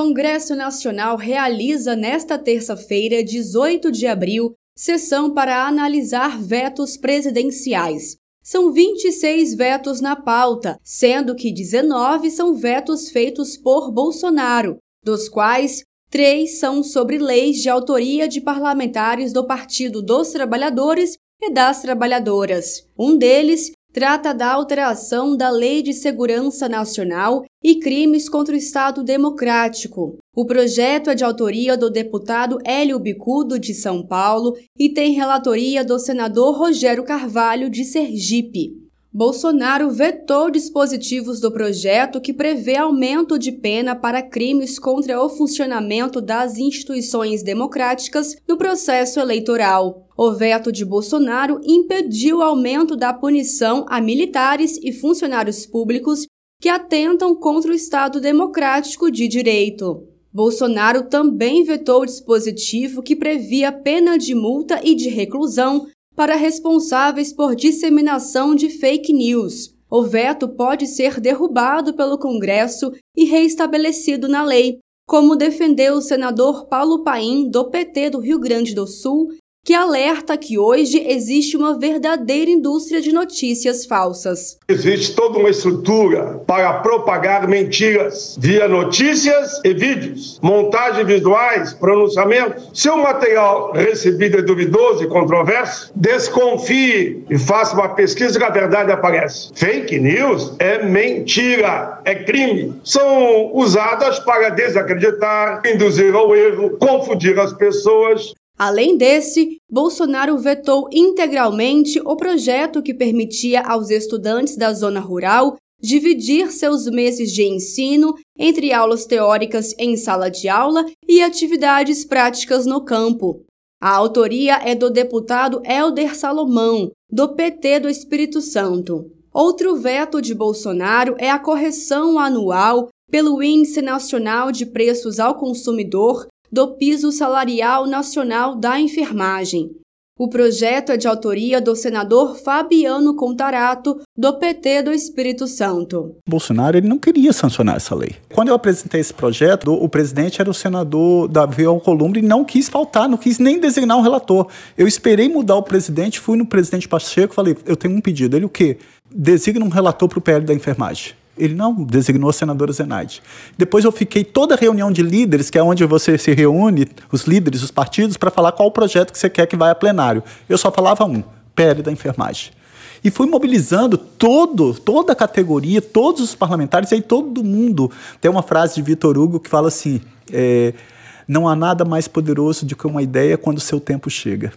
Congresso Nacional realiza nesta terça-feira, 18 de abril, sessão para analisar vetos presidenciais. São 26 vetos na pauta, sendo que 19 são vetos feitos por Bolsonaro, dos quais três são sobre leis de autoria de parlamentares do Partido dos Trabalhadores e das Trabalhadoras. Um deles trata da alteração da Lei de Segurança Nacional e crimes contra o Estado Democrático. O projeto é de autoria do deputado Hélio Bicudo, de São Paulo, e tem relatoria do senador Rogério Carvalho, de Sergipe. Bolsonaro vetou dispositivos do projeto que prevê aumento de pena para crimes contra o funcionamento das instituições democráticas no processo eleitoral. O veto de Bolsonaro impediu o aumento da punição a militares e funcionários públicos que atentam contra o Estado democrático de direito. Bolsonaro também vetou o dispositivo que previa pena de multa e de reclusão para responsáveis por disseminação de fake news. O veto pode ser derrubado pelo Congresso e reestabelecido na lei, como defendeu o senador Paulo Paim, do PT do Rio Grande do Sul, que alerta que hoje existe uma verdadeira indústria de notícias falsas. Existe toda uma estrutura para propagar mentiras via notícias e vídeos, montagens visuais, pronunciamentos. Se o material recebido é duvidoso e controverso, desconfie e faça uma pesquisa que a verdade aparece. Fake news é mentira, é crime. São usadas para desacreditar, induzir ao erro, confundir as pessoas Além desse, Bolsonaro vetou integralmente o projeto que permitia aos estudantes da zona rural dividir seus meses de ensino entre aulas teóricas em sala de aula e atividades práticas no campo. A autoria é do deputado Helder Salomão, do PT do Espírito Santo. Outro veto de Bolsonaro é a correção anual pelo Índice Nacional de Preços ao Consumidor do Piso Salarial Nacional da Enfermagem. O projeto é de autoria do senador Fabiano Contarato, do PT do Espírito Santo. Bolsonaro ele não queria sancionar essa lei. Quando eu apresentei esse projeto, o presidente era o senador Davi Alcolumbre e não quis faltar, não quis nem designar um relator. Eu esperei mudar o presidente, fui no presidente Pacheco e falei: eu tenho um pedido. Ele o quê? Designa um relator para o PL da enfermagem. Ele não designou a senadora Zenaide. Depois eu fiquei toda reunião de líderes, que é onde você se reúne, os líderes, os partidos, para falar qual o projeto que você quer que vá a plenário. Eu só falava um, PL da enfermagem. E fui mobilizando todo, toda a categoria, todos os parlamentares, e aí todo mundo. Tem uma frase de Vitor Hugo que fala assim: é, não há nada mais poderoso do que uma ideia quando o seu tempo chega.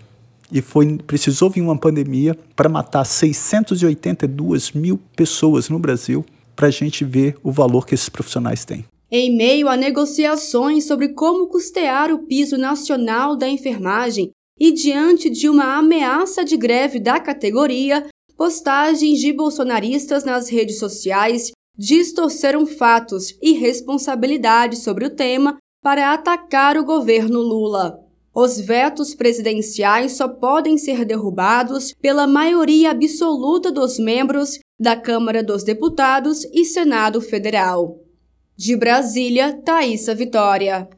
E foi, precisou vir uma pandemia para matar 682 mil pessoas no Brasil para a gente ver o valor que esses profissionais têm. Em meio a negociações sobre como custear o piso nacional da enfermagem e diante de uma ameaça de greve da categoria, postagens de bolsonaristas nas redes sociais distorceram fatos e responsabilidades sobre o tema para atacar o governo Lula. Os vetos presidenciais só podem ser derrubados pela maioria absoluta dos membros da Câmara dos Deputados e Senado Federal. De Brasília, Thaisa Vitória.